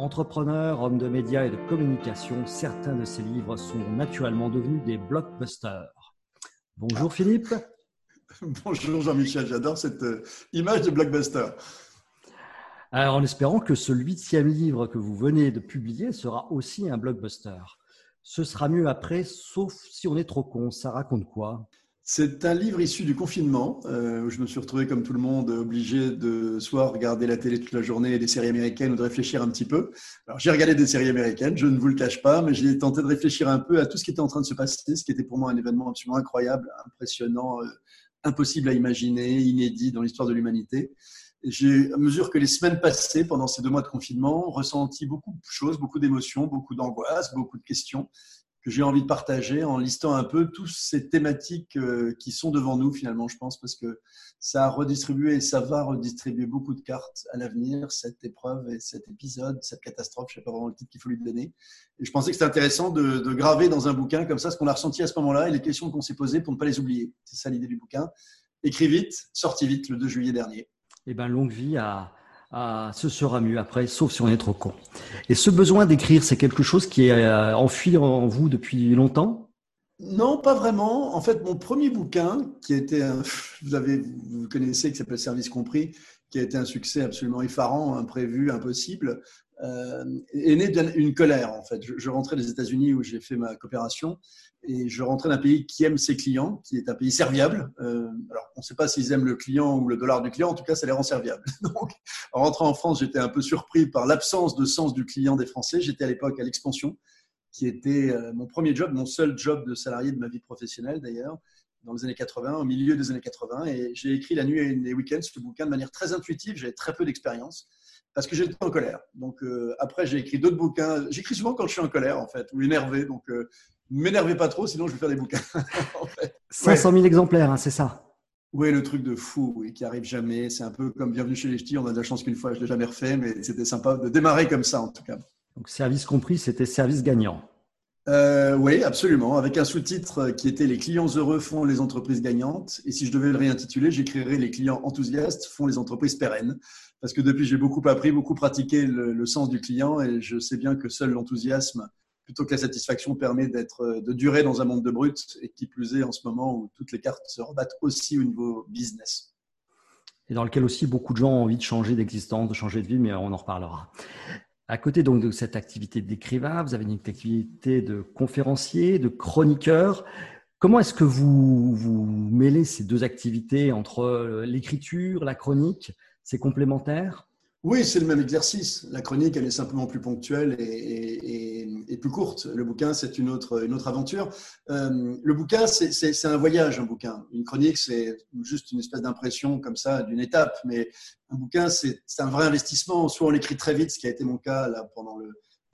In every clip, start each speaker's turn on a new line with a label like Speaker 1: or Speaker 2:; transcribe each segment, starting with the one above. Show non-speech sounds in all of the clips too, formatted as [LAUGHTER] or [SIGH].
Speaker 1: entrepreneur, homme de médias et de communication. Certains de ses livres sont naturellement devenus des blockbusters. Bonjour Philippe. [LAUGHS]
Speaker 2: Bonjour Jean-Michel, j'adore cette euh, image de blockbuster.
Speaker 1: Alors, en espérant que ce huitième livre que vous venez de publier sera aussi un blockbuster. Ce sera mieux après, sauf si on est trop con. Ça raconte quoi?
Speaker 2: C'est un livre issu du confinement, euh, où je me suis retrouvé comme tout le monde obligé de soit regarder la télé toute la journée et des séries américaines ou de réfléchir un petit peu. Alors j'ai regardé des séries américaines, je ne vous le cache pas, mais j'ai tenté de réfléchir un peu à tout ce qui était en train de se passer, ce qui était pour moi un événement absolument incroyable, impressionnant, euh, impossible à imaginer, inédit dans l'histoire de l'humanité. J'ai, à mesure que les semaines passaient pendant ces deux mois de confinement, ressenti beaucoup de choses, beaucoup d'émotions, beaucoup d'angoisse, beaucoup de questions que j'ai envie de partager en listant un peu toutes ces thématiques euh, qui sont devant nous finalement, je pense, parce que ça a redistribué et ça va redistribuer beaucoup de cartes à l'avenir, cette épreuve et cet épisode, cette catastrophe, je ne sais pas vraiment le titre qu'il faut lui donner. Et je pensais que c'était intéressant de, de, graver dans un bouquin comme ça ce qu'on a ressenti à ce moment-là et les questions qu'on s'est posées pour ne pas les oublier. C'est ça l'idée du bouquin. Écrit vite, sorti vite le 2 juillet dernier.
Speaker 1: Eh bien, longue vie à, ah, ce sera mieux après, sauf si on est trop con. Et ce besoin d'écrire, c'est quelque chose qui est euh, enfui en vous depuis longtemps?
Speaker 2: Non, pas vraiment. En fait, mon premier bouquin, qui était, un, [LAUGHS] vous avez, vous connaissez, qui s'appelle Service compris, qui a été un succès absolument effarant, imprévu, impossible, euh, est né d'une colère en fait. Je, rentrais des États-Unis où j'ai fait ma coopération et je rentrais d'un pays qui aime ses clients, qui est un pays serviable. Euh, alors, on ne sait pas s'ils aiment le client ou le dollar du client, en tout cas, ça les rend serviables. [LAUGHS] Donc, en rentrant en France, j'étais un peu surpris par l'absence de sens du client des Français. J'étais à l'époque à l'expansion, qui était euh, mon premier job, mon seul job de salarié de ma vie professionnelle d'ailleurs, dans les années 80, au milieu des années 80. Et j'ai écrit la nuit et les week-ends ce bouquin de manière très intuitive. J'avais très peu d'expérience parce que j'étais en colère. Donc euh, après, j'ai écrit d'autres bouquins. J'écris souvent quand je suis en colère, en fait, ou énervé. Donc euh, ne m'énervez pas trop, sinon je vais faire des bouquins. [LAUGHS]
Speaker 1: en fait. 500 000 exemplaires, hein, c'est ça
Speaker 2: Oui, le truc de fou, oui, qui arrive jamais. C'est un peu comme Bienvenue chez les Ch'tis. On a de la chance qu'une fois, je ne l'ai jamais refait, mais c'était sympa de démarrer comme ça, en tout cas.
Speaker 1: Donc, service compris, c'était service gagnant.
Speaker 2: Euh, oui, absolument, avec un sous-titre qui était Les clients heureux font les entreprises gagnantes. Et si je devais le réintituler, j'écrirais Les clients enthousiastes font les entreprises pérennes. Parce que depuis, j'ai beaucoup appris, beaucoup pratiqué le, sens du client et je sais bien que seul l'enthousiasme, plutôt que la satisfaction, permet d'être, de durer dans un monde de brut et qui plus est en ce moment où toutes les cartes se rebattent aussi au niveau business.
Speaker 1: Et dans lequel aussi beaucoup de gens ont envie de changer d'existence, de changer de vie, mais on en reparlera. À côté donc de cette activité d'écrivain, vous avez une activité de conférencier, de chroniqueur. Comment est-ce que vous, vous mêlez ces deux activités entre l'écriture, la chronique? C'est complémentaire?
Speaker 2: Oui, c'est le même exercice. La chronique, elle est simplement plus ponctuelle et, plus courte. Le bouquin, c'est une autre, aventure. Euh, le bouquin, c'est un voyage, un bouquin. Une chronique, c'est juste une espèce d'impression comme ça d'une étape. Mais un bouquin, c'est un vrai investissement. Soit on l'écrit très vite, ce qui a été mon cas là, pendant le,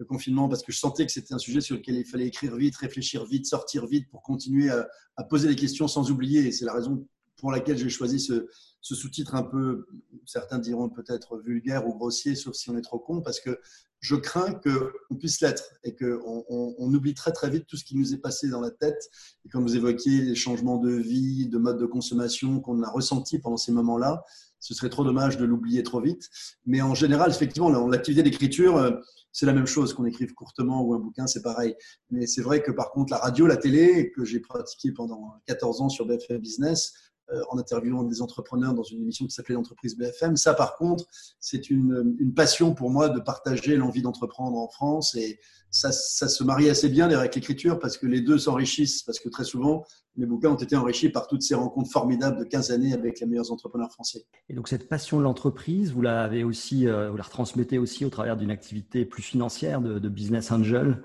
Speaker 2: confinement, parce que je sentais que c'était un sujet sur lequel il fallait écrire vite, réfléchir vite, sortir vite pour continuer à, poser les questions sans oublier. C'est la raison pour laquelle j'ai choisi ce, ce sous-titre un peu, certains diront peut-être vulgaire ou grossier, sauf si on est trop con, parce que je crains qu'on puisse l'être et qu'on on, oublie très très vite tout ce qui nous est passé dans la tête. Et quand vous évoquiez les changements de vie, de mode de consommation qu'on a ressenti pendant ces moments-là, ce serait trop dommage de l'oublier trop vite. Mais en général, effectivement, l'activité d'écriture, euh, c'est la même chose qu'on écrive courtement ou un bouquin, c'est pareil. Mais c'est vrai que par contre, la radio, la télé, que j'ai pratiqué pendant 14 ans sur BFM Business, en interviewant des entrepreneurs dans une émission qui s'appelait l'entreprise BFM. Ça, par contre, c'est une, passion pour moi de partager l'envie d'entreprendre en France et ça, se marie assez bien avec l'écriture parce que les deux s'enrichissent parce que très souvent, mes bouquins ont été enrichis par toutes ces rencontres formidables de 15 années avec les meilleurs entrepreneurs français.
Speaker 1: Et donc cette passion de l'entreprise, vous euh, vous la retransmettez aussi au travers d'une activité plus financière de business angel?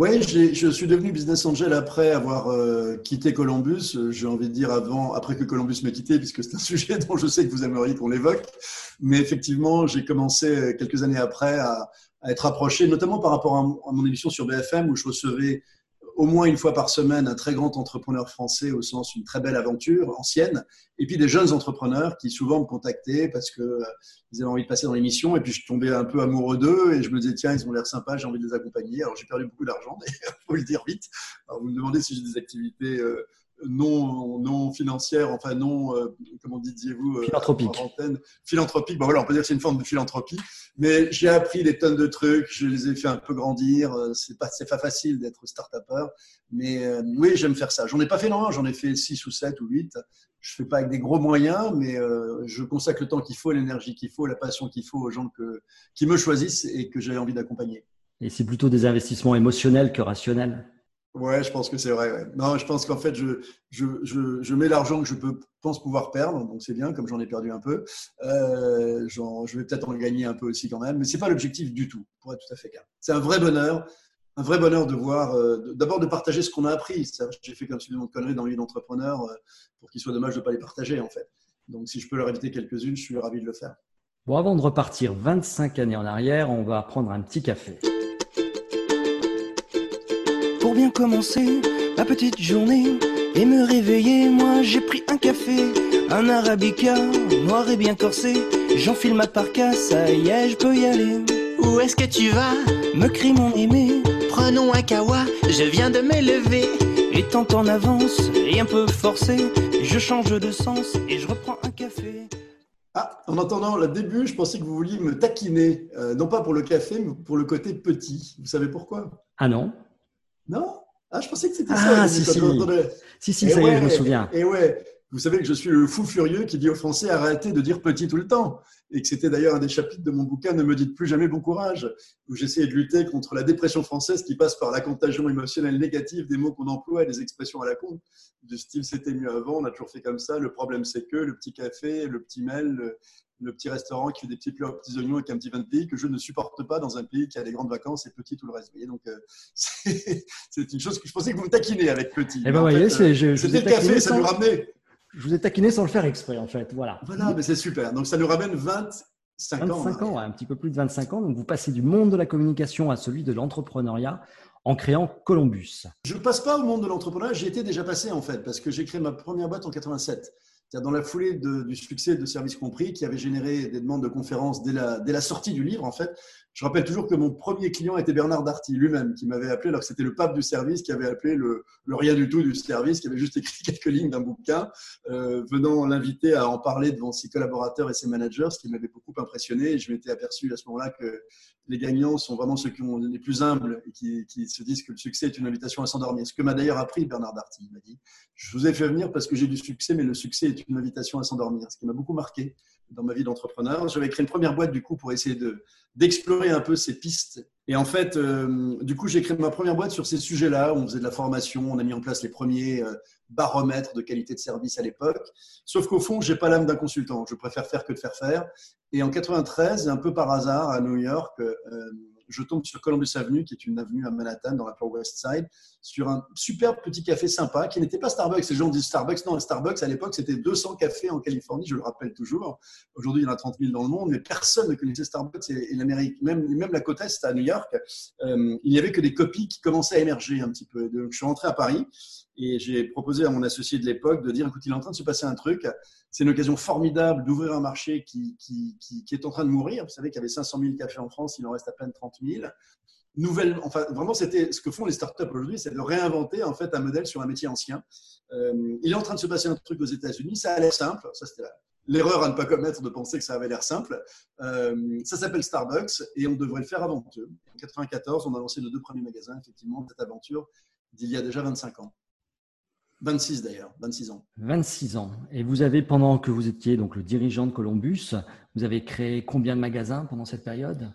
Speaker 2: Oui, je suis devenu business angel après avoir euh, quitté Columbus. J'ai envie de dire avant, après que Columbus m'ait quitté, puisque c'est un [LAUGHS] sujet dont je sais que vous aimeriez qu'on l'évoque. Mais effectivement, j'ai commencé euh, quelques années après à, à, être approché, notamment par rapport à, à mon émission sur BFM où je recevais au moins une fois par semaine un très grand entrepreneur français au sens une très belle aventure ancienne, et puis des jeunes entrepreneurs qui souvent me contactaient parce que euh, ils avaient envie de passer dans l'émission, et puis je tombais un peu amoureux d'eux et je me disais tiens ils ont l'air sympas, j'ai envie de les accompagner. Alors j'ai perdu beaucoup d'argent, [LAUGHS] il faut le dire vite. Alors, vous me demandez si j'ai des activités euh, non, non financière, enfin non, euh, comment disiez-vous
Speaker 1: euh, Philanthropique.
Speaker 2: Philanthropique, bon voilà, on peut dire que c'est une forme de philanthropie. Mais j'ai appris des tonnes de trucs, je les ai fait un peu grandir. Euh, c'est pas, pas facile d'être start-upper, mais oui, j'aime faire ça. J'en ai pas fait non, j'en ai fait 6 ou 7 ou 8. Je fais pas avec des gros moyens, mais je consacre le temps qu'il faut, l'énergie qu'il faut, la passion qu'il faut aux gens que, qui me choisissent et que j'ai envie d'accompagner.
Speaker 1: Et c'est plutôt des investissements émotionnels que rationnels?
Speaker 2: Ouais, je pense que c'est vrai. Non, je pense qu'en fait, je, je, je, je mets l'argent que je peux, pense pouvoir perdre, donc c'est bien, comme j'en ai perdu un peu. Euh, je vais peut-être en gagner un peu aussi quand même, mais c'est pas l'objectif du tout, pour être tout à fait clair. C'est un vrai bonheur, un vrai bonheur de voir, euh, d'abord de partager ce qu'on a appris. J'ai fait comme suivant de conneries dans la vie d'entrepreneur euh, pour qu'il soit dommage de ne pas les partager en fait. Donc si je peux leur éviter quelques-unes, je suis ravi de le faire.
Speaker 1: Bon, avant de repartir 25 années en arrière, on va prendre un petit café.
Speaker 3: Pour bien commencer ma petite journée et me réveiller, moi j'ai pris un café, un arabica, noir et bien corsé. J'enfile ma parka, ça y est, je peux y aller.
Speaker 4: Où est-ce que tu vas?
Speaker 3: Me crie mon aimé.
Speaker 4: Prenons un kawa, je viens de m'élever.
Speaker 3: Étant en avance et un peu forcé, je change de sens et je reprends un café.
Speaker 2: Ah, en entendant le début, je pensais que vous vouliez me taquiner, euh, non pas pour le café, mais pour le côté petit. Vous savez pourquoi?
Speaker 1: Ah non
Speaker 2: non? Ah, je pensais que c'était
Speaker 1: ah, ça. Si, si. si, si, ça y est, je me souviens.
Speaker 2: Et ouais, vous savez que je suis le fou furieux qui dit aux Français arrêtez de dire petit tout le temps. Et que c'était d'ailleurs un des chapitres de mon bouquin Ne me dites plus jamais bon courage, où j'essayais de lutter contre la dépression française qui passe par la contagion émotionnelle négative des mots qu'on emploie et des expressions à la con. Du style c'était mieux avant, on a toujours fait comme ça, le problème c'est que, le petit café, le petit mail, le petit restaurant qui fait des petits plats aux petits oignons avec un petit vin de pays que je ne supporte pas dans un pays qui a des grandes vacances et petit tout le reste. Vous voyez, donc euh, [LAUGHS] c'est une chose que je pensais que vous me taquinez avec petit.
Speaker 1: Eh ben voyez,
Speaker 2: euh, c'était le café, ça nous ramenait.
Speaker 1: Je vous ai taquiné sans le faire exprès, en fait. Voilà.
Speaker 2: Voilà, mais c'est super. Donc ça nous ramène 25
Speaker 1: ans. 25 ans, un petit peu plus de 25 ans. Donc vous passez du monde de la communication à celui de l'entrepreneuriat en créant Columbus.
Speaker 2: Je ne passe pas au monde de l'entrepreneuriat, j'y étais déjà passé en fait, parce que j'ai créé ma première boîte en 87 dans la foulée du succès de Service Compris, qui avait généré des demandes de conférences dès la, sortie du livre, en fait, je rappelle toujours que mon premier client était Bernard Darty lui-même, qui m'avait appelé, alors que c'était le pape du service, qui avait appelé le, rien du tout du service, qui avait juste écrit [LAUGHS] quelques lignes d'un bouquin, euh, venant l'inviter à en parler devant ses collaborateurs et ses managers, ce qui m'avait beaucoup impressionné. Je m'étais aperçu à ce moment-là que les gagnants sont vraiment ceux qui ont les plus humbles et qui, qui se disent que le succès est une invitation à s'endormir. Ce que m'a d'ailleurs appris Bernard Darty. Il m'a dit Je vous ai fait venir parce que j'ai du succès, mais le succès est une invitation à s'endormir. Ce qui m'a beaucoup marqué dans ma vie d'entrepreneur. J'avais créé une première boîte du coup pour essayer de d'explorer un peu ces pistes. Et en fait, euh, du coup, j'ai créé ma première boîte sur ces sujets-là. On faisait de la formation, on a mis en place les premiers euh, baromètres de qualité de service à l'époque. Sauf qu'au fond, j'ai pas l'âme d'un consultant. Je préfère faire que de faire faire. Et en 93, un peu par hasard à New York. Euh, je tombe sur Columbus Avenue, qui est une avenue à Manhattan, dans la Upper West Side, sur un superbe petit café sympa, qui n'était pas Starbucks. Les gens disent Starbucks. Non, Starbucks, à l'époque, c'était 200 cafés en Californie, je le rappelle toujours. Aujourd'hui, il y en a 30 000 dans le monde, mais personne ne connaissait Starbucks et, l'Amérique, même, même la côte Est à New York, euh, il n'y avait que des copies qui commençaient à émerger un petit peu. Je suis rentré à Paris et j'ai proposé à mon associé de l'époque de dire, écoute, il est en train de se passer un truc. C'est une occasion formidable d'ouvrir un marché qui, est en train de mourir. Vous savez qu'il y avait 500 000 cafés en France, il en reste à peine 30 000. Nouvelle, enfin, vraiment, c'était ce que font les startups aujourd'hui, c'est de réinventer en fait un modèle sur un métier ancien. Euh, il est en train de se passer un truc aux États-Unis. Ça a l'air simple. Ça, c'était l'erreur à ne pas commettre de penser que ça avait l'air simple. Euh, ça s'appelle Starbucks et on devrait le faire avant eux. En 94, on a lancé nos deux premiers magasins, effectivement, cette aventure d'il y a déjà 25 ans. 26 d'ailleurs, 26 ans.
Speaker 1: 26 ans. Et vous avez, pendant que vous étiez donc le dirigeant de Columbus, vous avez créé combien de magasins pendant cette période?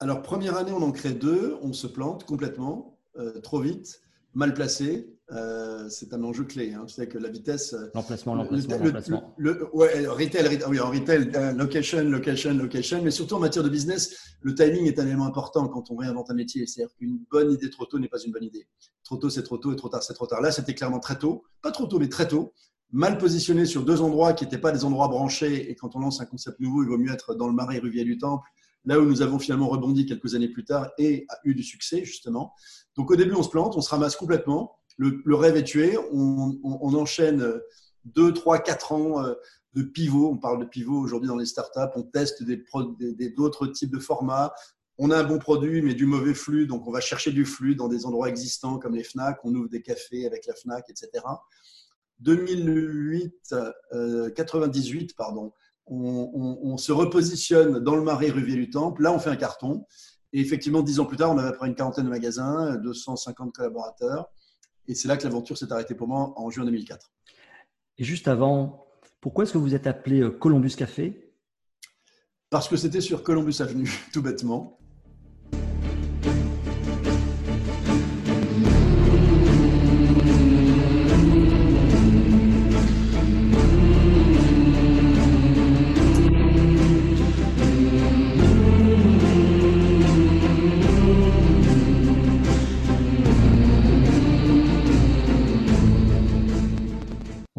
Speaker 2: Alors, première année, on en crée deux, on se plante complètement, euh, trop vite, mal placé. Euh, c'est un enjeu clé. Hein. Tu sais que la vitesse.
Speaker 1: Euh, l'emplacement, l'emplacement, l'emplacement.
Speaker 2: ouais, retail, oui, en retail, location, location, location, mais surtout en matière de business, le timing est un élément important quand on réinvente un métier. C'est-à-dire qu'une bonne idée trop tôt n'est pas une bonne idée. Trop tôt, c'est trop tôt, et trop tard, c'est trop tard. Là, c'était clairement très tôt. Pas trop tôt, mais très tôt. Mal positionné sur deux endroits qui n'étaient pas des endroits branchés. Et quand on lance un concept nouveau, il vaut mieux être dans le marais Ruvier du Temple là où nous avons finalement rebondi quelques années plus tard et a eu du succès, justement. Donc au début, on se plante, on se ramasse complètement. Le, rêve est tué. On, enchaîne deux, trois, quatre ans euh, de pivot. On parle de pivot aujourd'hui dans les startups. On teste d'autres types de formats. On a un bon produit, mais du mauvais flux. Donc, on va chercher du flux dans des endroits existants comme les FNAC. On ouvre des cafés avec la FNAC, etc. 2008, 98, euh, pardon, on, se repositionne dans le marais Ruvier du Temple. Là, on fait un carton. Et effectivement, dix ans plus tard, on avait près une quarantaine de magasins, 250 collaborateurs. Et c'est là que l'aventure s'est arrêtée pour moi en juin 2004.
Speaker 1: Et juste avant, pourquoi est-ce que vous êtes appelé euh, Columbus Café?
Speaker 2: Parce que c'était sur Columbus Avenue, [LAUGHS] tout bêtement.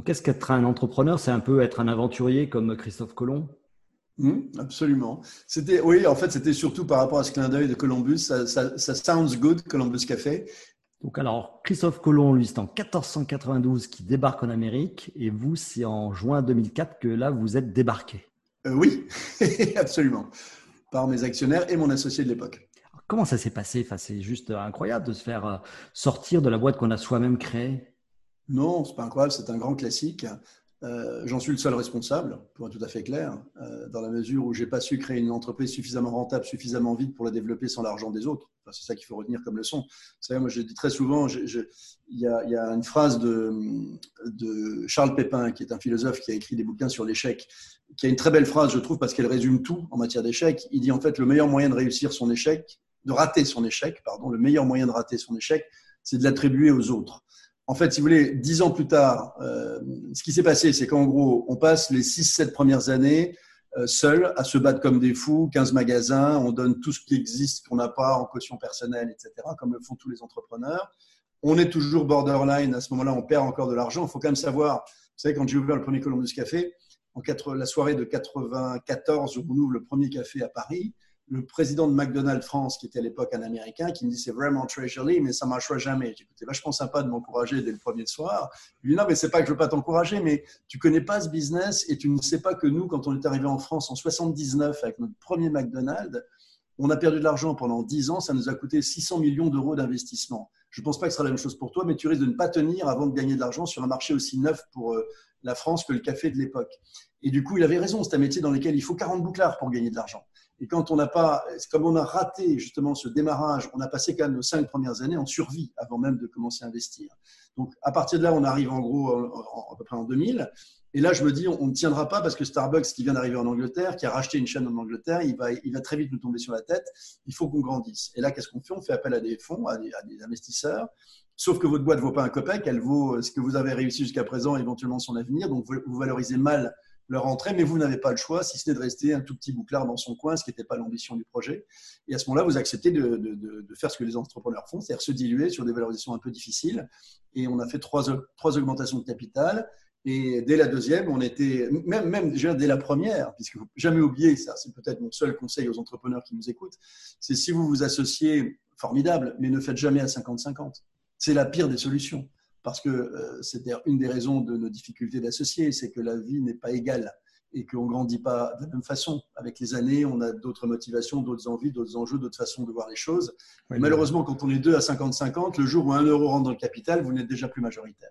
Speaker 1: Qu'est-ce qu'être un entrepreneur? C'est un peu être un aventurier comme Christophe Colomb?
Speaker 2: Mmh, absolument. C'était, oui, en fait, c'était surtout par rapport à ce clin d'œil de Columbus. Ça, sounds good, Columbus Café.
Speaker 1: Donc, alors, Christophe Colomb, lui, c'est en 1492 qui débarque en Amérique et vous, c'est en juin 2004 que là, vous êtes débarqué.
Speaker 2: Euh, oui, [LAUGHS] absolument. Par mes actionnaires et mon associé de l'époque.
Speaker 1: Comment ça s'est passé? Enfin, C'est juste incroyable de se faire euh, sortir de la boîte qu'on a soi-même créée.
Speaker 2: Non, c'est pas incroyable, c'est un grand classique. Euh, j'en suis le seul responsable, pour être tout à fait clair, euh, dans la mesure où j'ai pas su créer une entreprise suffisamment rentable, suffisamment vite pour la développer sans l'argent des autres. c'est ça qu'il faut retenir comme leçon. Vous savez, moi, je dis très souvent, il y, a, une phrase de, Charles Pépin, qui est un philosophe qui a écrit des bouquins sur l'échec, qui a une très belle phrase, je trouve, parce qu'elle résume tout en matière d'échec. Il dit en fait, le meilleur moyen de réussir son échec, de rater son échec, pardon, le meilleur moyen de rater son échec, c'est de l'attribuer aux autres en fait, si vous voulez, dix ans plus tard, euh, ce qui s'est passé, c'est qu'en gros, on passe les six, sept premières années euh, seuls à se battre comme des fous, 15 magasins, on donne tout ce qui existe qu'on n'a pas en caution personnelle, etc., comme le font tous les entrepreneurs. On est toujours borderline, à ce moment-là, on perd encore de l'argent. Il faut quand même savoir, vous savez, quand j'ai ouvert le premier Columbus Café, en la soirée de 94, on ouvre le premier café à Paris le président de McDonald's France, qui était à l'époque un Américain, qui me dit c'est vraiment joli, mais ça marchera jamais. Écouté vachement sympa de m'encourager dès le premier soir. Il dit non, mais c'est pas que je veux pas t'encourager, mais tu connais pas ce business et tu ne sais pas que nous, quand on est arrivé en France en 79 avec notre premier McDonald's, on a perdu de l'argent pendant 10 ans, ça nous a coûté 600 millions d'euros d'investissement. Je ne pense pas que ce sera la même chose pour toi, mais tu risques de ne pas tenir avant de gagner de l'argent sur un marché aussi neuf pour euh, la France que le café de l'époque. Et du coup, il avait raison, c'est un métier dans lequel il faut 40 bouclards pour gagner de l'argent. Et quand on n'a pas, comme on a raté justement ce démarrage, on a passé quand même nos cinq premières années en survie avant même de commencer à investir. Donc à partir de là, on arrive en gros à peu près en 2000. Et là, je me dis, on ne tiendra pas parce que Starbucks, qui vient d'arriver en Angleterre, qui a racheté une chaîne en Angleterre, il va, il va très vite nous tomber sur la tête. Il faut qu'on grandisse. Et là, qu'est-ce qu'on fait? On fait appel à des fonds, à des, investisseurs. Sauf que votre boîte ne vaut pas un copec, elle vaut ce que vous avez réussi jusqu'à présent, éventuellement son avenir. Donc, vous valorisez mal leur entrée, mais vous n'avez pas le choix, si ce n'est de rester un tout petit bouclard dans son coin, ce qui n'était pas l'ambition du projet. Et à ce moment-là, vous acceptez de, de, faire ce que les entrepreneurs font, c'est-à-dire se diluer sur des valorisations un peu difficiles. Et on a fait trois, trois augmentations de capital. Et dès la deuxième, on était, même, même déjà dès la première, puisque faut jamais oublier, ça c'est peut-être mon seul conseil aux entrepreneurs qui nous écoutent, c'est si vous vous associez, formidable, mais ne faites jamais à 50-50. C'est la pire des solutions parce que euh, c'était une des raisons de nos difficultés d'associer, c'est que la vie n'est pas égale et qu'on ne grandit pas de la même façon. Avec les années, on a d'autres motivations, d'autres envies, d'autres enjeux, d'autres façons de voir les choses. malheureusement, quand on est deux à 50-50, le jour où un euro rentre dans le capital, vous n'êtes déjà plus majoritaire.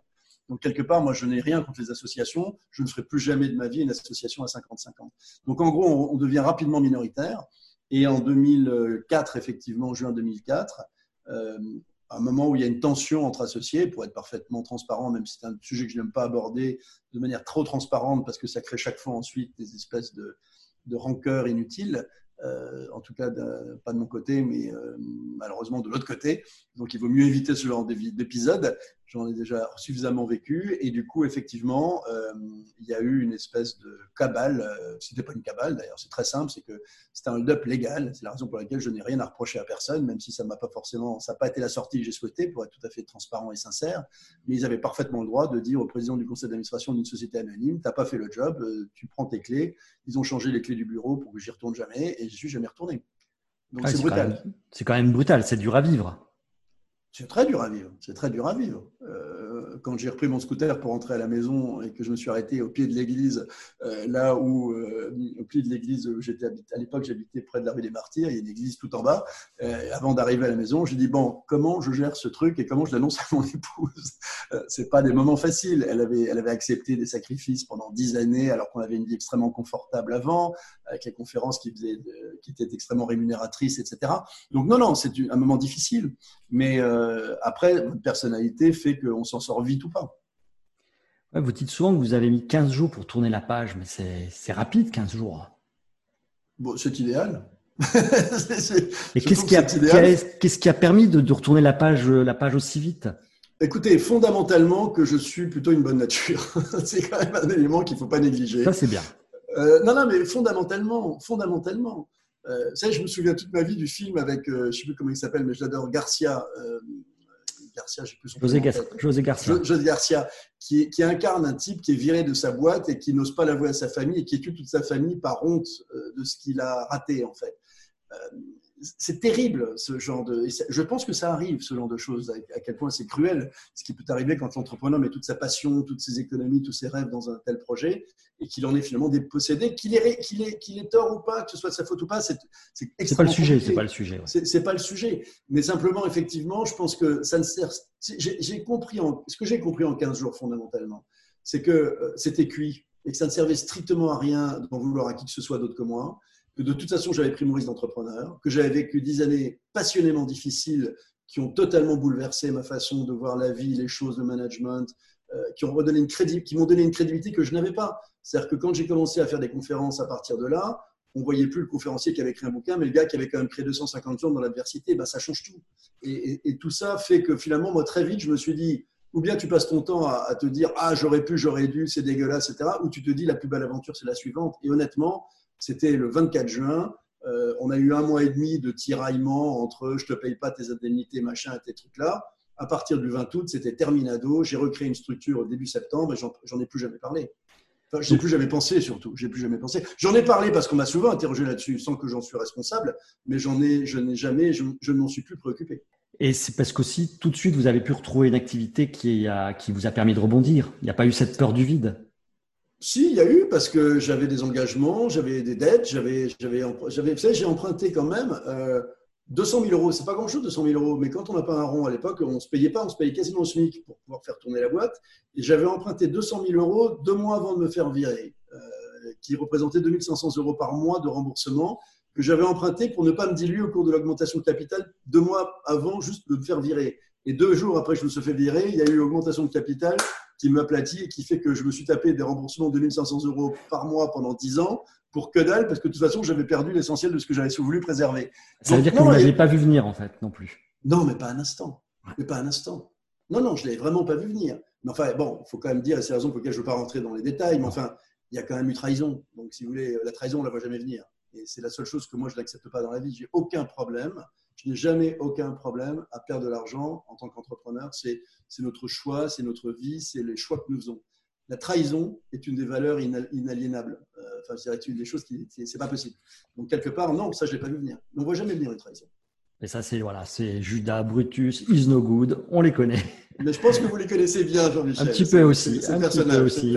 Speaker 2: Donc, quelque part, moi, je n'ai rien contre les associations. Je ne ferai plus jamais de ma vie une association à 50-50. Donc, en gros, on, devient rapidement minoritaire. Et en 2004, effectivement, en juin 2004, un moment où il y a une tension entre associés, pour être parfaitement transparent, même si c'est un sujet que je n'aime pas aborder de manière trop transparente, parce que ça crée chaque fois ensuite des espèces de, de rancœurs inutiles. Euh, en tout cas pas de mon côté, mais euh, malheureusement de l'autre côté. Donc il vaut mieux éviter ce genre d'épisode. J'en ai déjà suffisamment vécu. Et du coup, effectivement, euh, il y a eu une espèce de cabale. C'était pas une cabale d'ailleurs, c'est très simple, c'est que c'était un hold-up légal. C'est la raison pour laquelle je n'ai rien à reprocher à personne, même si ça m'a pas forcément, ça n'a pas été la sortie que j'ai souhaité, pour être tout à fait transparent et sincère. Mais ils avaient parfaitement le droit de dire au président du conseil d'administration d'une société anonyme, t'as pas fait le job, tu prends tes clés. Ils ont changé les clés du bureau pour que j'y retourne jamais. Et je suis jamais retourné.
Speaker 1: Donc c'est brutal. C'est quand même brutal, c'est dur à vivre.
Speaker 2: C'est très dur à vivre. C'est très dur à vivre. Euh, quand j'ai repris mon scooter pour rentrer à la maison et que je me suis arrêté au pied de l'église, euh, là où, euh, au pied de l'église où j'étais à l'époque, j'habitais près de la rue des Martyrs, il y a une église tout en bas. avant d'arriver à la maison, j'ai dit bon, comment je gère ce truc et comment je l'annonce à mon épouse? C'est pas des moments faciles. Elle avait, elle avait accepté des sacrifices pendant dix années, alors qu'on avait une vie extrêmement confortable avant, avec les conférences qui, étaient extrêmement rémunératrices, etc. Donc non, non, c'est un moment difficile, mais euh, après, votre personnalité fait qu'on s'en sort vite ou pas.
Speaker 1: vous dites souvent que vous avez mis 15 jours pour tourner la page, mais c'est rapide 15 jours.
Speaker 2: Bon, c'est idéal. [LAUGHS]
Speaker 1: Et qu'est-ce qui, a, qui a permis de, retourner la page, la page aussi vite?
Speaker 2: Écoutez, fondamentalement que je suis plutôt une bonne nature. [LAUGHS] c'est quand même un élément qu'il ne faut pas négliger.
Speaker 1: Ça, c'est bien.
Speaker 2: Euh, non, non, mais fondamentalement, fondamentalement. Euh, je me souviens toute ma vie du film avec, euh, je ne sais plus comment il s'appelle, mais je l'adore, Garcia. Euh, Garcia,
Speaker 1: plus son José, José Garcia.
Speaker 2: José Garcia, qui, qui, incarne un type qui est viré de sa boîte et qui n'ose pas l'avouer à sa famille et qui tue toute sa famille par honte de ce qu'il a raté, en fait c'est terrible ce genre de. Je pense que ça arrive, ce genre de choses, à quel point c'est cruel, ce qui peut arriver quand l'entrepreneur met toute sa passion, toutes ses économies, tous ses rêves dans un tel projet et qu'il en est finalement dépossédé, qu'il ait, qu'il ait, qu'il ait tort ou pas, que ce soit de sa faute ou pas, c'est
Speaker 1: C'est pas le sujet, c'est pas le sujet.
Speaker 2: C'est pas le sujet. Mais simplement, effectivement, je pense que ça ne sert. J'ai compris, en, ce que j'ai compris en 15 jours fondamentalement, c'est que euh, c'était cuit et que ça ne servait strictement à rien d'en vouloir à qui que ce soit d'autre que moi que de toute façon j'avais pris mon risque d'entrepreneur, que j'avais vécu dix années passionnément difficiles qui ont totalement bouleversé ma façon de voir la vie, les choses, le management, euh, qui ont redonné une qui m'ont donné une crédibilité que je n'avais pas. C'est-à-dire que quand j'ai commencé à faire des conférences à partir de là, on voyait plus le conférencier qui avait écrit un bouquin, mais le gars qui avait quand même créé 250 gens dans l'adversité, bah, ça change tout. Et, tout ça fait que finalement, moi, très vite, je me suis dit, ou bien tu passes ton temps à, à te dire, ah, j'aurais pu, j'aurais dû, c'est dégueulasse, etc., ou tu te dis, la plus belle aventure, c'est la suivante. Et honnêtement, c'était le 24 juin. Euh, on a eu un mois et demi de tiraillement entre je te paye pas tes indemnités, machin, tes trucs-là. À partir du 20 août, c'était terminado. J'ai recréé une structure au début septembre et j'en ai plus jamais parlé. Enfin, je n'ai plus jamais pensé surtout. Plus jamais pensé. J'en ai parlé parce qu'on m'a souvent interrogé là-dessus, sans que j'en suis responsable, mais j'en ai, je n'ai jamais, je, ne m'en suis plus préoccupé.
Speaker 1: Et c'est parce qu'aussi, tout de suite, vous avez pu retrouver une activité qui vous a permis de rebondir. Il n'y a pas eu cette peur du vide.
Speaker 2: Si, il y a eu parce que j'avais des engagements, j'avais des dettes, j'avais, j'avais, j'ai emprunté quand même euh, 200 000 euros. C'est pas grand-chose, 200 000 euros, mais quand on n'a pas un rond à l'époque, on se payait pas, on se payait quasiment au SMIC pour pouvoir faire tourner la boîte. Et j'avais emprunté 200 000 euros deux mois avant de me faire virer, euh, qui représentait 2500 euros par mois de remboursement que j'avais emprunté pour ne pas me diluer au cours de l'augmentation de capital deux mois avant juste de me faire virer. Et deux jours après que je me suis fait virer, il y a eu augmentation de capital qui m'aplatit et qui fait que je me suis tapé des remboursements de 2500 euros par mois pendant 10 ans pour que dalle, parce que de toute façon, j'avais perdu l'essentiel de ce que j'avais voulu préserver.
Speaker 1: Ça veut dire que vous ne l'avez pas vu venir, en fait, non plus.
Speaker 2: Non, mais pas un instant. Mais pas un instant. Non, non, je ne l'avais vraiment pas vu venir. Mais enfin, bon, il faut quand même dire, et c'est la raison pour laquelle je ne veux pas rentrer dans les détails, mais enfin, il y a quand même eu trahison. Donc, si vous voulez, la trahison, on ne la voit jamais venir. Et c'est la seule chose que moi, je n'accepte pas dans la vie. J'ai aucun problème je n'ai jamais aucun problème à perdre de l'argent en tant qu'entrepreneur. C'est notre choix, c'est notre vie, c'est les choix que nous faisons. La trahison est une des valeurs inaliénables. Euh, enfin, c'est une des choses qui, c'est pas possible. Donc quelque part, non, ça je l'ai pas vu venir. on voit jamais venir une trahison.
Speaker 1: Et ça, c'est voilà, c'est Judas, Brutus, is no good. On les connaît.
Speaker 2: Mais je pense que vous les connaissez bien, Jean-Michel.
Speaker 1: Un petit peu aussi. un petit peu aussi.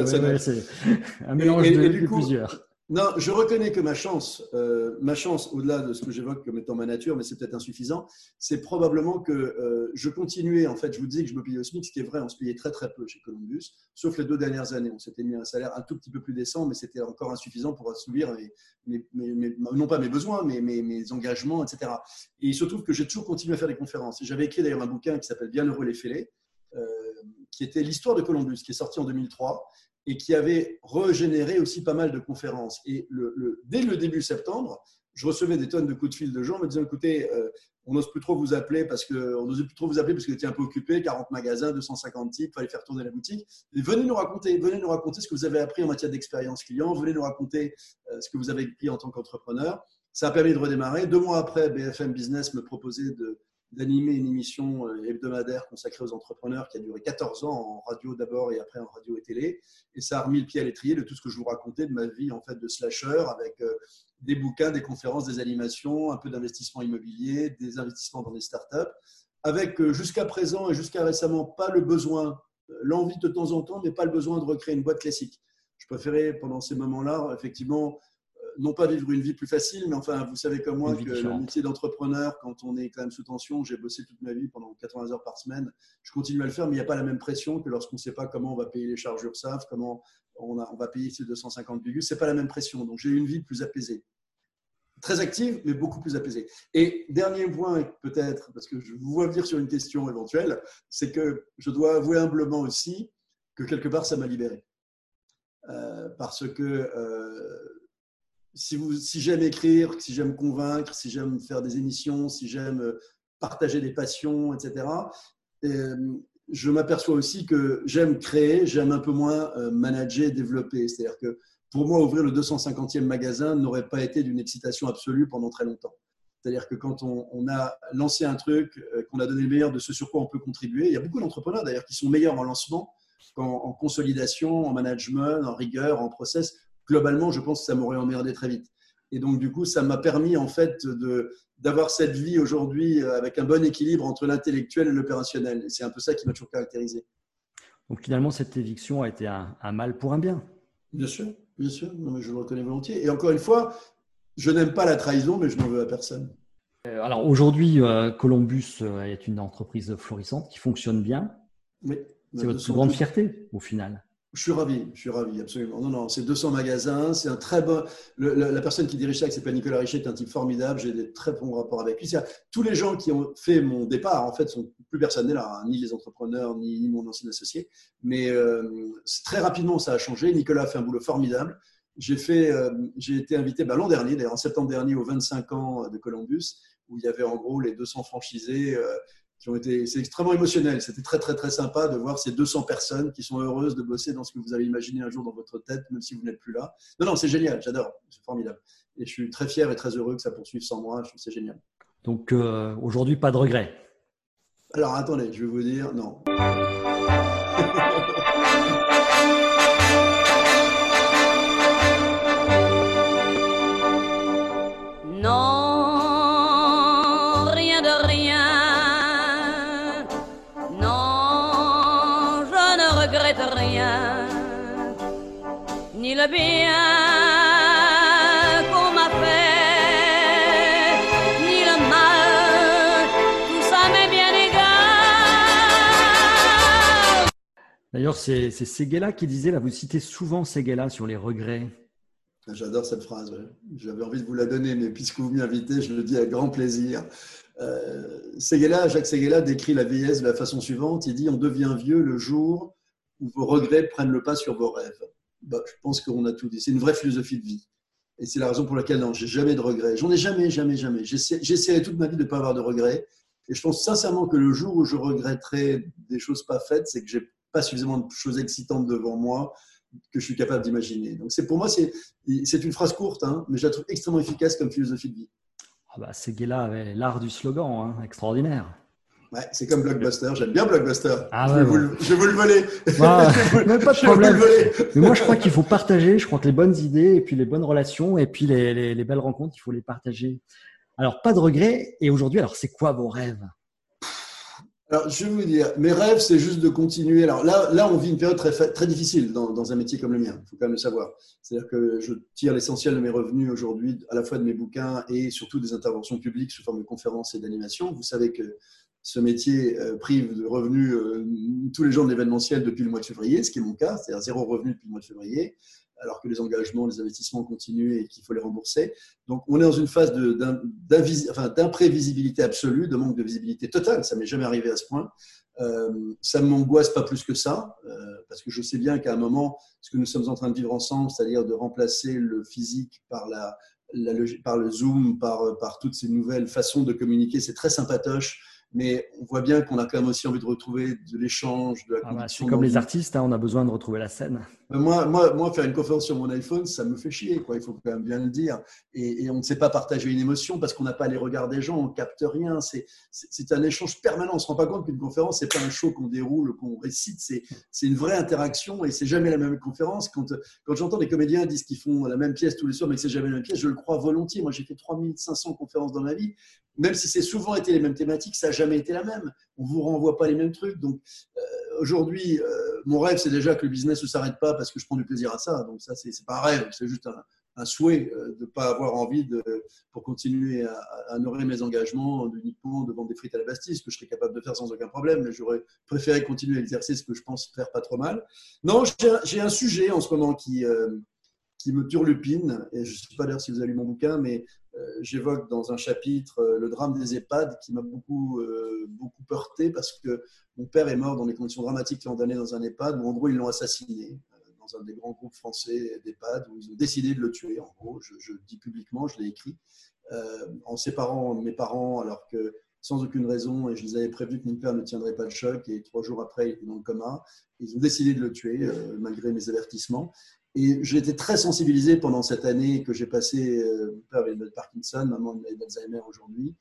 Speaker 1: un mélange de, plusieurs.
Speaker 2: Non, je reconnais que ma chance, euh, ma chance, au-delà de ce que j'évoque comme étant ma nature, mais c'est peut-être insuffisant, c'est probablement que euh, je continuais, en fait, je vous disais que je me payais au SMIC, ce qui est vrai, on se payait très très peu chez Columbus, sauf les deux dernières années. On s'était mis un salaire un tout petit peu plus décent, mais c'était encore insuffisant pour assouvir, non pas mes besoins, mais mes, engagements, etc. Et il se trouve que j'ai toujours continué à faire des conférences. J'avais écrit d'ailleurs un bouquin qui s'appelle Bien heureux les fêlés, euh, qui était l'histoire de Columbus, qui est sorti en 2003 et qui avait régénéré aussi pas mal de conférences. Et dès le début septembre, je recevais des tonnes de coups de fil de gens me disant écoutez, euh, on n'ose plus trop vous appeler parce que on n'ose plus trop vous appeler parce que vous étiez un peu occupé, 40 magasins, 250 types, fallait faire tourner la boutique. Venez nous raconter, venez nous raconter ce que vous avez appris en matière d'expérience client, venez nous raconter euh, ce que vous avez appris en tant qu'entrepreneur. Ça a permis de redémarrer. Deux mois après, BFM Business me proposait de, d'animer une émission euh, hebdomadaire consacrée aux entrepreneurs qui a duré 14 ans en radio d'abord et après en radio et télé. Et ça a remis le pied à l'étrier de tout ce que je vous racontais de ma vie en fait de slasher avec euh, des bouquins, des conférences, des animations, un peu d'investissement immobilier, des investissements dans des startups, avec euh, jusqu'à présent et jusqu'à récemment pas le besoin, l'envie de temps en temps, mais pas le besoin de recréer une boîte classique. Je préférais pendant ces moments-là effectivement non pas vivre une vie plus facile, mais enfin, vous savez comme moi que le métier d'entrepreneur, quand on est quand même sous tension, j'ai bossé toute ma vie pendant 80 heures par semaine, je continue à le faire, mais il n'y a pas la même pression que lorsqu'on ne sait pas comment on va payer les charges URSAF, comment on, on va payer ces 250 bigus, c'est pas la même pression. Donc j'ai une vie plus apaisée. Très active, mais beaucoup plus apaisée. Et dernier point, peut-être, parce que je vous vois venir sur une question éventuelle, c'est que je dois avouer humblement aussi que quelque part, ça m'a libéré. Euh, parce que euh, si, j'aime écrire, si j'aime convaincre, si j'aime faire des émissions, si j'aime euh, partager des passions, etc., euh, je m'aperçois aussi que j'aime créer, j'aime un peu moins euh, manager, développer. C'est-à-dire que pour moi, ouvrir le 250e magasin n'aurait pas été d'une excitation absolue pendant très longtemps. C'est-à-dire que quand on, a lancé un truc, qu'on a donné le meilleur de ce sur quoi on peut contribuer, il y a beaucoup d'entrepreneurs d'ailleurs qui sont meilleurs en lancement qu'en consolidation, en management, en rigueur, en process globalement, je pense que ça m'aurait emmerdé très vite. Et donc, du coup, ça m'a permis, en fait, d'avoir cette vie aujourd'hui euh, avec un bon équilibre entre l'intellectuel et l'opérationnel. Et c'est un peu ça qui m'a toujours caractérisé.
Speaker 1: Donc, finalement, cette éviction a été un, mal pour un bien.
Speaker 2: Bien sûr, bien sûr. je le reconnais volontiers. Et encore une fois, je n'aime pas la trahison, mais je n'en veux à personne.
Speaker 1: Euh, alors, aujourd'hui, euh, Columbus est une entreprise florissante qui fonctionne bien.
Speaker 2: Oui.
Speaker 1: C'est votre plus grande fierté, au final
Speaker 2: je suis ravi, je suis ravi, absolument. Non, non, c'est 200 magasins, c'est un très bon. la, personne qui dirige ça, qui s'appelle Nicolas Richet, est un type formidable. J'ai des très bons rapports avec lui. Tous les gens qui ont fait mon départ, en fait, sont plus personne là, hein, ni les entrepreneurs, ni, mon ancien associé. Mais euh, très rapidement, ça a changé. Nicolas a fait un boulot formidable. J'ai euh, été invité bah, l'an dernier, d'ailleurs en septembre dernier, aux 25 ans de Columbus, où il y avait en gros les 200 franchisés. Euh, été, c'est extrêmement émotionnel. C'était très, très, très sympa de voir ces 200 personnes qui sont heureuses de bosser dans ce que vous avez imaginé un jour dans votre tête, même si vous n'êtes plus là. Non, non, c'est génial, j'adore, c'est formidable. Et je suis très fier et très heureux que ça poursuive sans moi, je trouve que c'est génial.
Speaker 1: Donc euh, aujourd'hui, pas de regret
Speaker 2: Alors attendez, je vais vous dire, non.
Speaker 1: Le bien qu'on m'a fait, ni le mal, tout ça m'est bien égal. D'ailleurs, c'est Seguela qui disait, là, vous citez souvent Seguela sur les regrets.
Speaker 2: J'adore cette phrase. J'avais envie de vous la donner, mais puisque vous m'y invitez, je le dis avec grand plaisir. Euh, Jacques Seguela décrit la vieillesse de la façon suivante. Il dit On devient vieux le jour où vos regrets prennent le pas sur vos rêves. Bah, je pense qu'on a tout dit. C'est une vraie philosophie de vie. Et c'est la raison pour laquelle, non, j'ai jamais de regrets. J'en ai jamais, jamais, jamais. J'essaierai toute ma vie de ne pas avoir de regrets. Et je pense sincèrement que le jour où je regretterai des choses pas faites, c'est que j'ai pas suffisamment de choses excitantes devant moi que je suis capable d'imaginer. Donc c'est pour moi, c'est une phrase courte, hein, mais je la trouve extrêmement efficace comme philosophie de vie.
Speaker 1: Ah bah, avait l'art du slogan, hein, extraordinaire.
Speaker 2: Ouais, c'est comme Blockbuster. J'aime bien Blockbuster. Ah je, vais vous, je, le voler. [LAUGHS]
Speaker 1: pas de problème. Mais moi, je crois qu'il faut partager. Je crois que les bonnes idées et puis les bonnes relations et puis les, les, les belles rencontres, il faut les partager. Alors, pas de regrets. Et aujourd'hui, alors, c'est quoi vos rêves?
Speaker 2: Alors, je vais vous dire, mes rêves, c'est juste de continuer. Alors là, là, on vit une période très, très difficile dans, dans un métier comme le mien. Il faut quand même le savoir. C'est-à-dire que je tire l'essentiel de mes revenus aujourd'hui, à la fois de mes bouquins et surtout des interventions publiques sous forme de conférences et d'animations. Vous savez que ce métier euh, prive de revenus euh, tous les gens de l'événementiel depuis le mois de février, ce qui est mon cas, c'est-à-dire zéro revenu depuis le mois de février alors que les engagements, les investissements continuent et qu'il faut les rembourser. Donc, on est dans une phase d'imprévisibilité absolue, de manque de visibilité totale. Ça m'est jamais arrivé à ce point. Euh, ça ne m'angoisse pas plus que ça, parce que je sais bien qu'à un moment, ce que nous sommes en train de vivre ensemble, c'est-à-dire de remplacer le physique par, le Zoom, par toutes ces nouvelles façons de communiquer, c'est très sympatoche mais on voit bien qu'on a quand même aussi envie de retrouver de l'échange, de la
Speaker 1: ah bah, C'est comme les artistes, hein, on a besoin de retrouver la scène.
Speaker 2: Moi, moi, moi, faire une conférence sur mon iPhone, ça me fait chier, quoi. il faut quand même bien le dire. Et, on ne sait pas partager une émotion parce qu'on n'a pas les regards des gens, on capte rien. C'est un échange permanent. On se rend pas compte qu'une conférence, ce n'est pas un show qu'on déroule, qu'on récite, c'est une vraie interaction et c'est jamais la même conférence. Quand, quand j'entends des comédiens dire qu'ils font la même pièce tous les soirs, mais que c'est jamais la même pièce, je le crois volontiers. Moi, j'ai fait 3500 conférences dans ma vie même si c'est souvent été les mêmes thématiques, ça n'a jamais été la même. On vous renvoie pas les mêmes trucs. Donc euh, aujourd'hui, euh, mon rêve, c'est déjà que le business ne s'arrête pas parce que je prends du plaisir à ça. Donc ça, c'est pas un rêve, c'est juste un, souhait euh, de ne pas avoir envie de, pour continuer à, honorer mes engagements uniquement de vendre des frites à la Bastille, ce que je serais capable de faire sans aucun problème, mais j'aurais préféré continuer l'exercice que je pense faire pas trop mal. Non, j'ai un sujet en ce moment qui, qui me turlupine, et je ne sais pas d'ailleurs si vous avez lu mon bouquin, mais euh, j'évoque dans un chapitre euh, le drame des EHPAD qui m'a beaucoup, euh, beaucoup heurté parce que mon père est mort dans des conditions dramatiques l'an dernier dans un EHPAD où en gros ils l'ont assassiné dans un des grands groupes français d'EHPAD où ils ont décidé de le tuer en gros. Je, dis publiquement, je l'ai écrit, en séparant mes parents alors que sans aucune raison, et je les avais prévenu que mon père ne tiendrait pas le choc, et trois jours après, il était dans le coma. Ils ont décidé de le tuer, malgré mes avertissements. Et j'ai été très sensibilisé pendant cette année que j'ai passé, euh, mon père avait le Parkinson, maman avait d'Alzheimer aujourd'hui,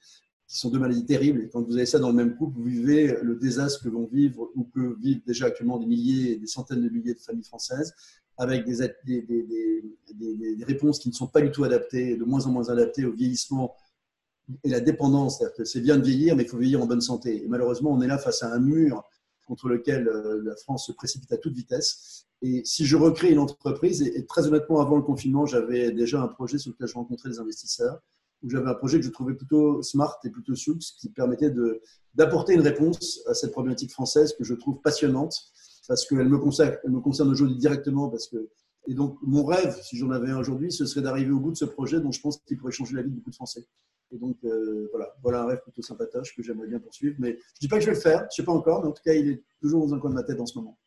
Speaker 2: qui sont deux maladies terribles. Et quand vous avez ça dans le même couple, vous vivez le désastre que vont vivre ou que vivent déjà actuellement des milliers, des centaines de milliers de familles françaises, avec des, des, des, des réponses qui ne sont pas du tout adaptées, de moins en moins adaptées au vieillissement et la dépendance. C'est-à-dire que c'est bien de vieillir, mais il faut vieillir en bonne santé. Et malheureusement, on est là face à un mur contre lequel euh, la France se précipite à toute vitesse. Et si je recrée une entreprise, et, très honnêtement, avant le confinement, j'avais déjà un projet sur lequel je rencontrais des investisseurs, où j'avais un projet que je trouvais plutôt smart et plutôt souple, qui permettait d'apporter une réponse à cette problématique française que je trouve passionnante, parce qu'elle me concerne, aujourd'hui directement, et donc, mon rêve, si j'en avais un aujourd'hui, ce serait d'arriver au bout de ce projet dont je pense qu'il pourrait changer la vie de beaucoup de Français. Et donc, euh, voilà, voilà un rêve plutôt sympatoche que j'aimerais bien poursuivre. Mais je ne dis pas que je vais le faire, je ne sais pas encore, mais en tout cas, il est toujours dans un coin de ma tête en ce moment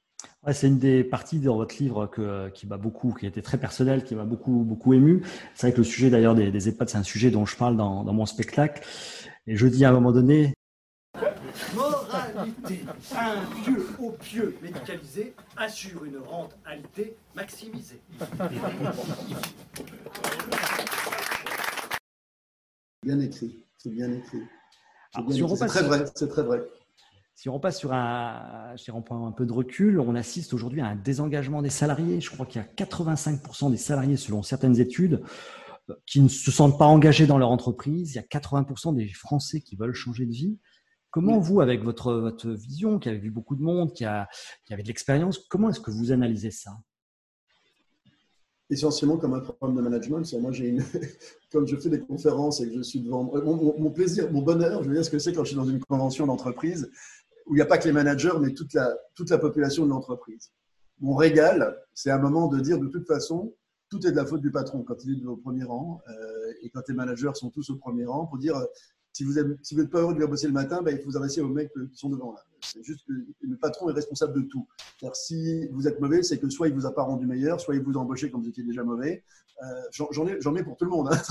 Speaker 1: c'est une des parties dans votre livre que, qui m'a beaucoup, qui était très personnel, qui m'a beaucoup, beaucoup ému. C'est vrai que le sujet d'ailleurs des, des EHPAD, c'est un sujet dont je parle dans, dans, mon spectacle. Et je dis à un moment donné.
Speaker 5: Moralité. Un vieux au pieux médicalisé assure une rente alité maximisée.
Speaker 2: Bien écrit, c'est bien écrit. C'est très vrai, c'est très vrai.
Speaker 1: Si on repasse sur un, si on prend un peu de recul, on assiste aujourd'hui à un désengagement des salariés. Je crois qu'il y a 85% des salariés, selon certaines études, qui ne se sentent pas engagés dans leur entreprise. Il y a 80% des Français qui veulent changer de vie. Comment vous, avec votre, votre vision, qui avez vu beaucoup de monde, qui, a, qui avait de l'expérience, comment est-ce que vous analysez ça?
Speaker 2: Essentiellement comme un programme de management. Moi, j'ai une, [LAUGHS] comme je fais des conférences et que je suis devant mon, mon, plaisir, mon bonheur, je veux dire ce que c'est quand je suis dans une convention d'entreprise où il n'y a pas que les managers, mais toute la, toute la population de l'entreprise. Mon régal, c'est un moment de dire de toute façon, tout est de la faute du patron quand il est au premier rang euh, et quand les managers sont tous au premier rang pour dire si vous n'êtes si pas heureux de venir bosser le matin, ben, il faut vous adresser aux mecs qui sont devant là. C'est juste que le patron est responsable de tout. si vous êtes mauvais, c'est que soit il vous a pas rendu meilleur, soit il vous a embauché quand vous étiez déjà mauvais. Euh, J'en ai, pour tout le monde hein,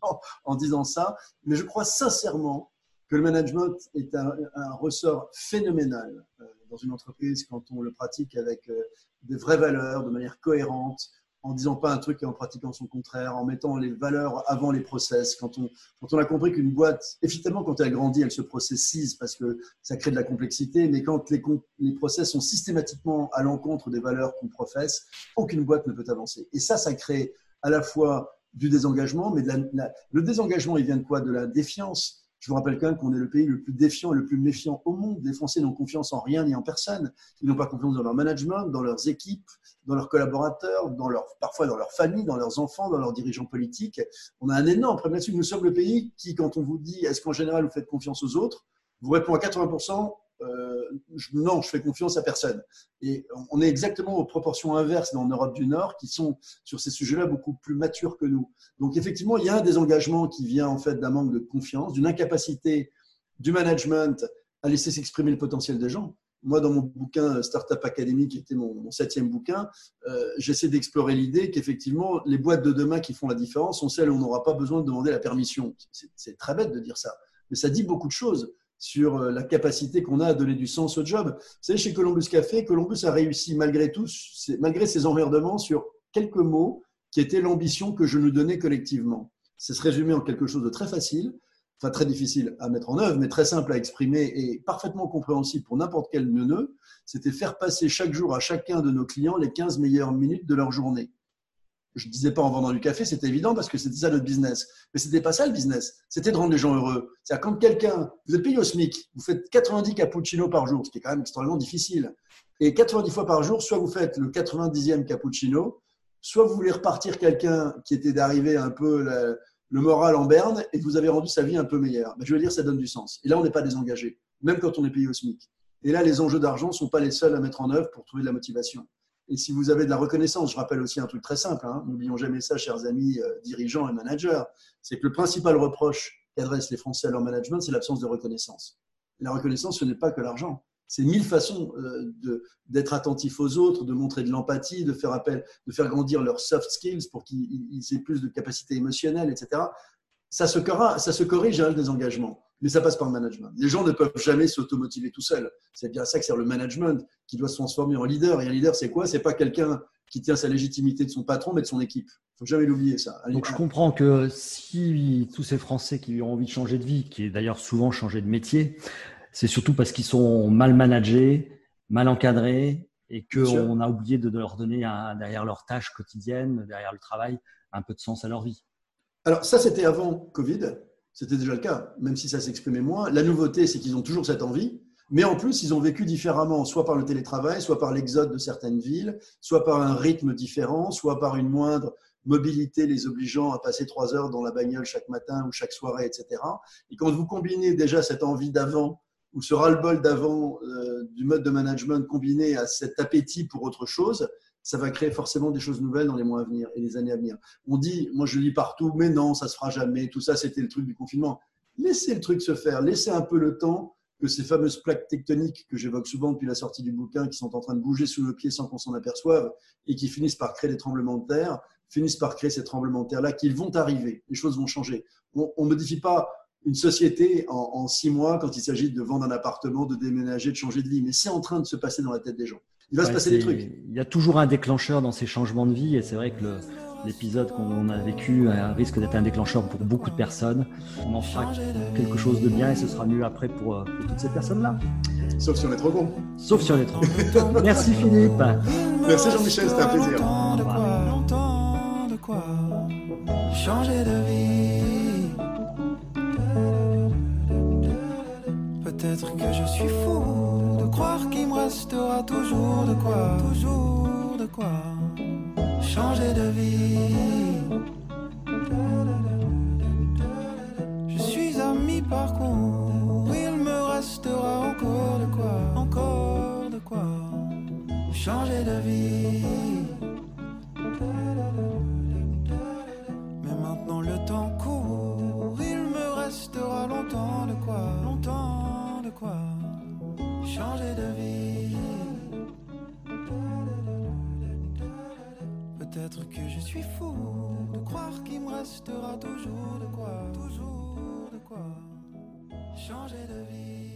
Speaker 2: [LAUGHS] en disant ça, mais je crois sincèrement que le management est un, ressort phénoménal euh, dans une entreprise quand on le pratique avec euh, des vraies valeurs, de manière cohérente, en disant pas un truc et en pratiquant son contraire, en mettant les valeurs avant les process. Quand on, quand on a compris qu'une boîte, effectivement, quand elle grandit, elle se processise parce que ça crée de la complexité, mais quand les, les process sont systématiquement à l'encontre des valeurs qu'on professe, aucune boîte ne peut avancer. Et ça, ça crée à la fois du désengagement, mais le désengagement, il vient de quoi? De la défiance Je vous rappelle quand même qu'on est le pays le plus défiant et le plus méfiant au monde. Les Français n'ont confiance en rien ni en personne. Ils n'ont pas confiance dans leur management, dans leurs équipes, dans leurs collaborateurs, dans leur, parfois dans leur famille, dans leurs enfants, dans leurs dirigeants politiques. On a un énorme problème là-dessus. Nous sommes le pays qui, quand on vous dit est-ce qu'en général vous faites confiance aux autres, vous répond à 80% euh, non, je fais confiance à personne. Et on est exactement aux proportions inverses dans l'Europe du Nord, qui sont sur ces sujets-là beaucoup plus matures que nous. Donc effectivement, il y a un désengagement qui vient en fait d'un manque de confiance, d'une incapacité du management à laisser s'exprimer le potentiel des gens. Moi, dans mon bouquin Startup Academy, qui était mon, septième bouquin, euh, j'essaie d'explorer l'idée qu'effectivement, les boîtes de demain qui font la différence sont celles où on n'aura pas besoin de demander la permission. C'est très bête de dire ça, mais ça dit beaucoup de choses sur euh, la capacité qu'on a à donner du sens au job. Vous savez, chez Columbus Café, Columbus a réussi malgré tout, malgré ses emmerdements, sur quelques mots qui étaient l'ambition que je nous donnais collectivement. C'est se résumer en quelque chose de très facile, enfin très difficile à mettre en œuvre, mais très simple à exprimer et parfaitement compréhensible pour n'importe quel neuneu. C'était faire passer chaque jour à chacun de nos clients les 15 meilleures minutes de leur journée je ne disais pas en vendant du café, c'était évident parce que c'était ça notre business. Mais ce n'était pas ça le business. C'était de rendre les gens heureux. C'est-à-dire quand quelqu'un, vous êtes payé au SMIC, vous faites 90 cappuccinos par jour, ce qui est quand même extrêmement difficile. Et 90 fois par jour, soit vous faites le 90e cappuccino, soit vous voulez repartir quelqu'un qui était d'arriver un peu le, moral en berne et vous avez rendu sa vie un peu meilleure. Je veux dire, ça donne du sens. Et là, on n'est pas désengagé, même quand on est payé au SMIC. Et là, les enjeux d'argent ne sont pas les seuls à mettre en œuvre pour trouver de la motivation. Et si vous avez de la reconnaissance, je rappelle aussi un truc très simple, hein, n'oublions jamais ça, chers amis euh, dirigeants et managers, c'est que le principal reproche qu'adressent les Français à leur management, c'est l'absence de reconnaissance. la reconnaissance, ce n'est pas que l'argent. C'est mille façons euh, d'être attentif aux autres, de montrer de l'empathie, de faire appel, de faire grandir leurs soft skills pour qu'ils aient plus de capacité émotionnelle, etc. Ça se, ça se corrige avec des engagements mais ça passe par le management. Les gens ne peuvent jamais s'automotiver tout seuls. C'est bien ça que c'est le management qui doit se transformer en leader. Et un leader, c'est quoi? C'est pas quelqu'un qui tient sa légitimité de son patron, mais de son équipe. Il faut jamais l'oublier ça.
Speaker 1: Donc je comprends que si tous ces Français qui ont envie de changer de vie, qui est d'ailleurs souvent changer de métier, c'est surtout parce qu'ils sont mal managés, mal encadrés, et qu'on a oublié de leur donner derrière leurs tâches quotidiennes, derrière le travail, un peu de sens à leur vie.
Speaker 2: Alors ça, c'était avant Covid. C'était déjà le cas, même si ça s'exprimait moins. La nouveauté, c'est qu'ils ont toujours cette envie, mais en plus, ils ont vécu différemment, soit par le télétravail, soit par l'exode de certaines villes, soit par un rythme différent, soit par une moindre mobilité les obligeant à passer trois heures dans la bagnole chaque matin ou chaque soirée, etc. Et quand vous combinez déjà cette envie d'avant ou ce ras-le-bol d'avant euh, du mode de management combiné à cet appétit pour autre chose, ça va créer forcément des choses nouvelles dans les mois à venir et les années à venir. On dit, moi je lis partout, mais non, ça se fera jamais. Tout ça, c'était le truc du confinement. Laissez le truc se faire, laissez un peu le temps que ces fameuses plaques tectoniques que j'évoque souvent depuis la sortie du bouquin, qui sont en train de bouger sous nos pieds sans qu'on s'en aperçoive, et qui finissent par créer des tremblements de terre, finissent par créer ces tremblements de terre-là, qu'ils vont arriver, les choses vont changer. On ne modifie pas une société en, en six mois quand il s'agit de vendre un appartement, de déménager, de changer de vie, mais c'est en train de se passer dans la tête des gens il va se passer des trucs.
Speaker 1: Il y a toujours un déclencheur dans ces changements de vie et c'est vrai que l'épisode qu'on a vécu risque d'être un déclencheur pour beaucoup de personnes. On en fera quelque chose de bien et ce sera mieux après pour, euh, toutes ces personnes-là.
Speaker 2: Sauf si on est trop bon.
Speaker 1: Sauf si on est trop bon. Merci Philippe.
Speaker 2: Merci Jean-Michel, c'était un plaisir.
Speaker 3: Changer de vie. Peut-être que je suis fou croire qu'il me restera toujours de quoi, toujours de quoi changer de vie. Je suis à mi-parcours, il me restera encore de quoi, encore de quoi changer de vie. Mais maintenant le temps court, il me restera longtemps de quoi, longtemps de quoi changer de vie. Peut-être que je suis fou de croire qu'il me restera toujours de quoi, toujours de quoi changer de vie.